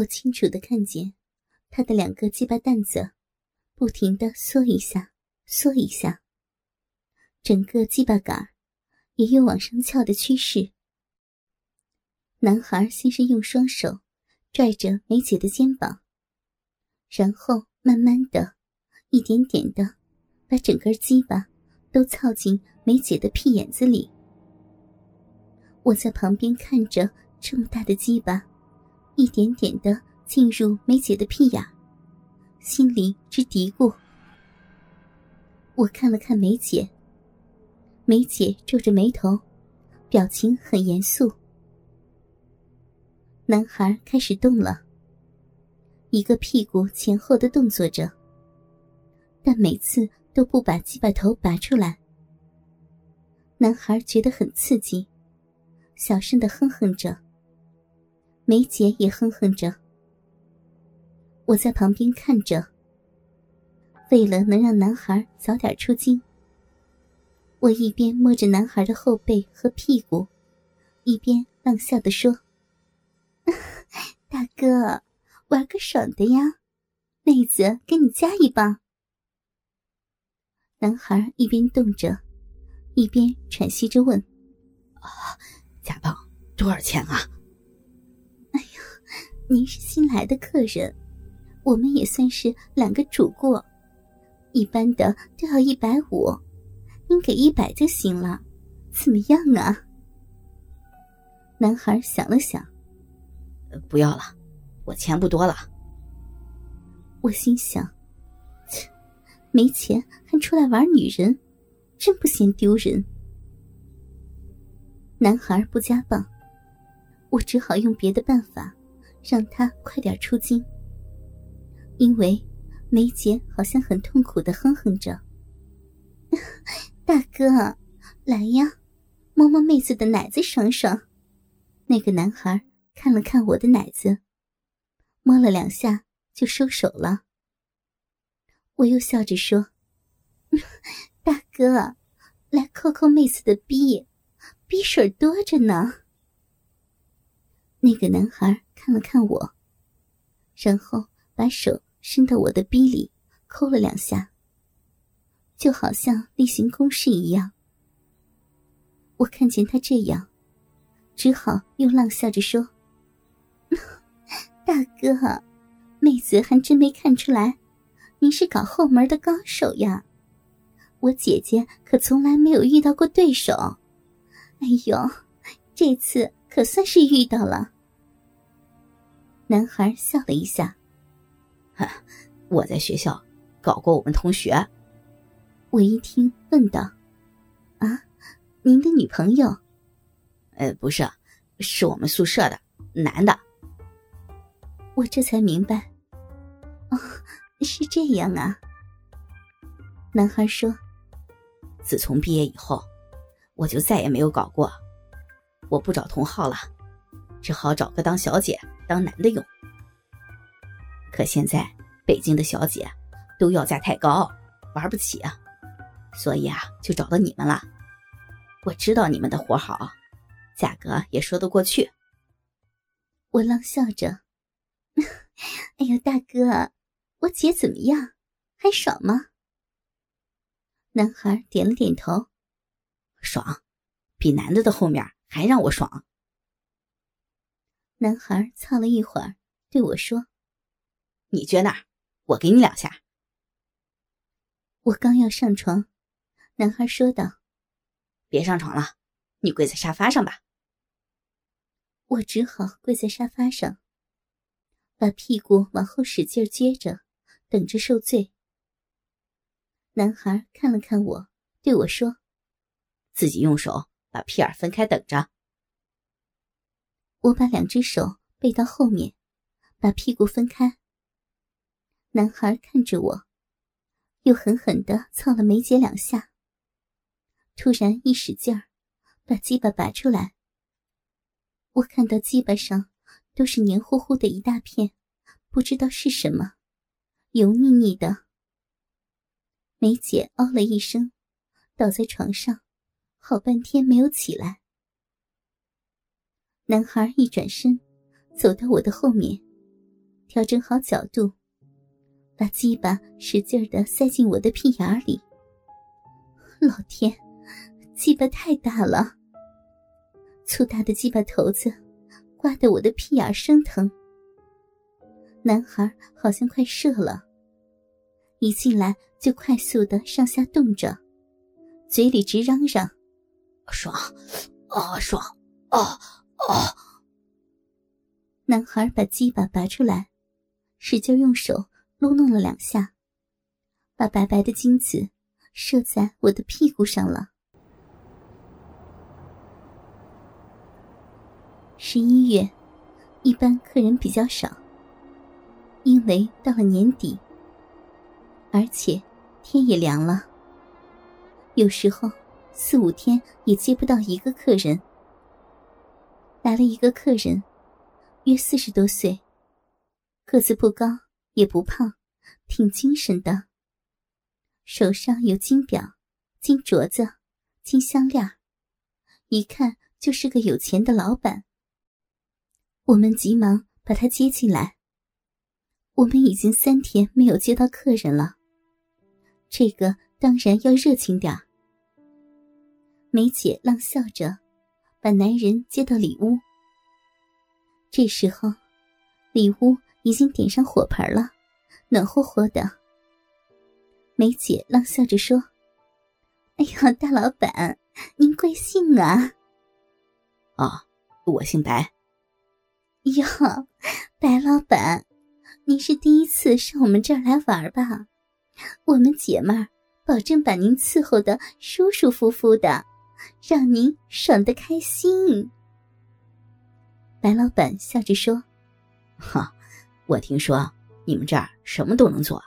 我清楚的看见，他的两个鸡巴蛋子，不停的缩一下，缩一下。整个鸡巴杆也有往上翘的趋势。男孩先是用双手拽着梅姐的肩膀，然后慢慢的、一点点的把整根鸡巴都操进梅姐的屁眼子里。我在旁边看着这么大的鸡巴，一点点的进入梅姐的屁眼，心里直嘀咕。我看了看梅姐。梅姐皱着眉头，表情很严肃。男孩开始动了，一个屁股前后的动作着，但每次都不把鸡巴头拔出来。男孩觉得很刺激，小声的哼哼着。梅姐也哼哼着。我在旁边看着，为了能让男孩早点出经。我一边摸着男孩的后背和屁股，一边浪笑的说：“ 大哥，玩个爽的呀，妹子给你加一棒。”男孩一边动着，一边喘息着问：“啊，加棒多少钱啊？”“，您是新来的客人，我们也算是两个主顾，一般的都要一百五。”您给一百就行了，怎么样啊？男孩想了想，不要了，我钱不多了。我心想，切，没钱还出来玩女人，真不嫌丢人。男孩不加棒，我只好用别的办法，让他快点出金。因为梅姐好像很痛苦的哼哼着。大哥，来呀，摸摸妹子的奶子爽爽。那个男孩看了看我的奶子，摸了两下就收手了。我又笑着说：“ 大哥，来抠抠妹子的逼，逼水多着呢。”那个男孩看了看我，然后把手伸到我的逼里，抠了两下。就好像例行公事一样。我看见他这样，只好又浪笑着说：“ 大哥，妹子还真没看出来，你是搞后门的高手呀。我姐姐可从来没有遇到过对手，哎呦，这次可算是遇到了。”男孩笑了一下：“我在学校搞过我们同学。”我一听，问道：“啊，您的女朋友？”“呃，不是，是我们宿舍的男的。”我这才明白，哦，是这样啊。男孩说：“自从毕业以后，我就再也没有搞过，我不找同号了，只好找个当小姐当男的用。可现在北京的小姐都要价太高，玩不起啊。”所以啊，就找到你们了。我知道你们的活好，价格也说得过去。我浪笑着：“哎呀，大哥，我姐怎么样？还爽吗？”男孩点了点头：“爽，比男的的后面还让我爽。”男孩操了一会儿，对我说：“你撅那儿，我给你两下。”我刚要上床。男孩说道：“别上床了，你跪在沙发上吧。”我只好跪在沙发上，把屁股往后使劲撅着，等着受罪。男孩看了看我，对我说：“自己用手把屁眼分开，等着。”我把两只手背到后面，把屁股分开。男孩看着我，又狠狠的操了梅姐两下。突然一使劲儿，把鸡巴拔出来。我看到鸡巴上都是黏糊糊的一大片，不知道是什么，油腻腻的。梅姐哦了一声，倒在床上，好半天没有起来。男孩一转身，走到我的后面，调整好角度，把鸡巴使劲的塞进我的屁眼里。老天，鸡巴太大了！粗大的鸡巴头子刮得我的屁眼生疼。男孩好像快射了，一进来就快速的上下动着，嘴里直嚷嚷：“爽，啊爽，啊啊！”男孩把鸡巴拔出来，使劲用手撸弄了两下，把白白的精子射在我的屁股上了。十一月，一般客人比较少，因为到了年底，而且天也凉了，有时候四五天也接不到一个客人。来了一个客人。约四十多岁，个子不高也不胖，挺精神的。手上有金表、金镯子、金项链，一看就是个有钱的老板。我们急忙把他接进来。我们已经三天没有接到客人了，这个当然要热情点梅姐浪笑着，把男人接到里屋。这时候，里屋已经点上火盆了，暖和和的。梅姐浪笑着说：“哎呀，大老板，您贵姓啊？”“哦，我姓白。”“哟，白老板，您是第一次上我们这儿来玩吧？我们姐妹儿保证把您伺候的舒舒服服的，让您爽的开心。”白老板笑着说：“哈，我听说你们这儿什么都能做，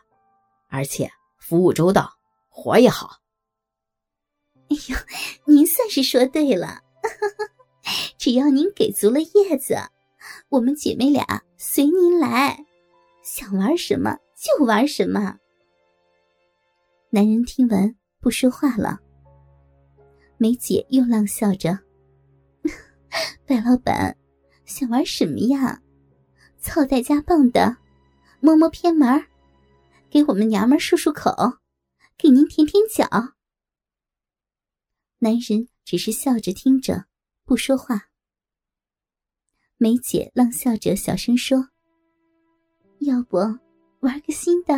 而且服务周到，活也好。哎呦，您算是说对了，只要您给足了叶子，我们姐妹俩随您来，想玩什么就玩什么。”男人听完不说话了。梅姐又浪笑着：“ 白老板。”想玩什么呀？操带家棒的，摸摸偏门给我们娘们漱漱口，给您舔舔脚。男人只是笑着听着，不说话。梅姐浪笑着，小声说：“要不玩个新的，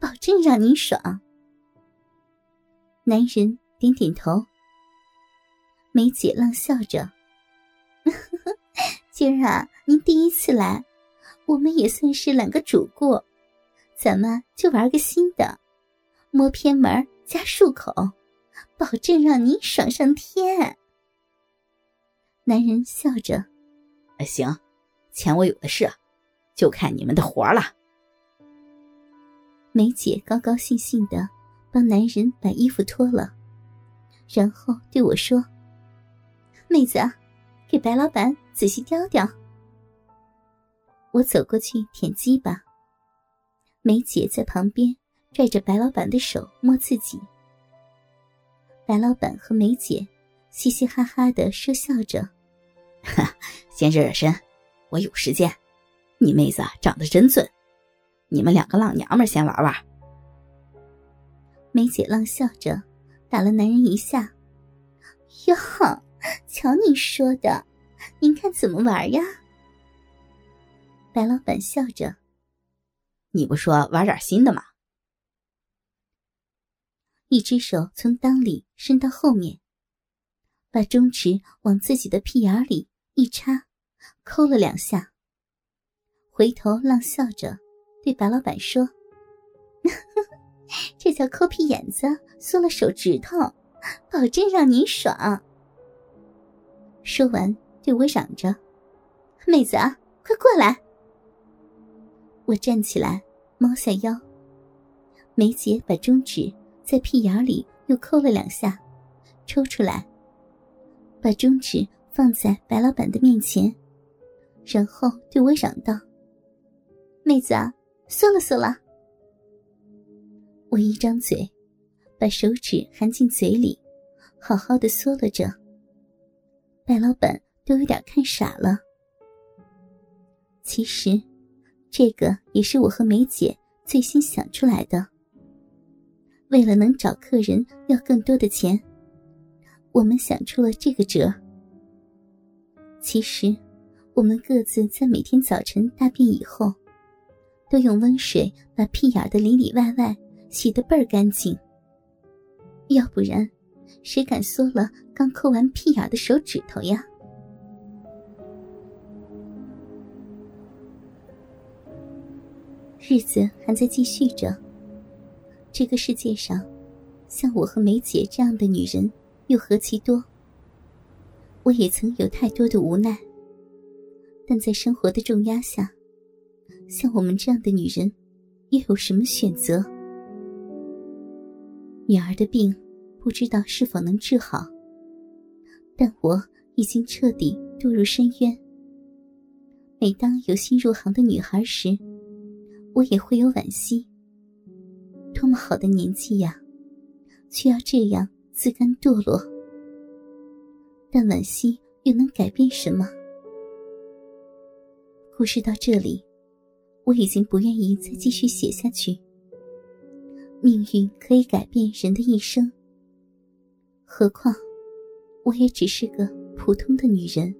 保证让您爽。”男人点点头。梅姐浪笑着。今儿啊，您第一次来，我们也算是揽个主顾，咱们就玩个新的，摸偏门加漱口，保证让您爽上天。男人笑着：“行，钱我有的是，就看你们的活了。”梅姐高高兴兴的帮男人把衣服脱了，然后对我说：“妹子。”给白老板仔细叼叼。我走过去舔鸡巴，梅姐在旁边拽着白老板的手摸自己。白老板和梅姐嘻嘻哈哈的说笑着：“哈，先热热身，我有时间。你妹子长得真俊，你们两个浪娘们先玩玩。”梅姐浪笑着打了男人一下，哟。瞧你说的，您看怎么玩呀？白老板笑着：“你不说玩点新的吗？”一只手从裆里伸到后面，把中指往自己的屁眼里一插，抠了两下。回头浪笑着对白老板说：“ 这叫抠屁眼子，缩了手指头，保证让您爽。”说完，对我嚷着：“妹子啊，快过来！”我站起来，猫下腰。梅姐把中指在屁眼里又抠了两下，抽出来，把中指放在白老板的面前，然后对我嚷道：“妹子啊，缩了缩了。”我一张嘴，把手指含进嘴里，好好的缩了着。白老板都有点看傻了。其实，这个也是我和梅姐最先想出来的。为了能找客人要更多的钱，我们想出了这个辙。其实，我们各自在每天早晨大便以后，都用温水把屁眼的里里外外洗得倍儿干净。要不然，谁敢缩了刚抠完屁眼的手指头呀？日子还在继续着。这个世界上，像我和梅姐这样的女人又何其多。我也曾有太多的无奈，但在生活的重压下，像我们这样的女人，又有什么选择？女儿的病，不知道是否能治好，但我已经彻底堕入深渊。每当有新入行的女孩时，我也会有惋惜。多么好的年纪呀，却要这样自甘堕落。但惋惜又能改变什么？故事到这里，我已经不愿意再继续写下去。命运可以改变人的一生，何况我也只是个普通的女人。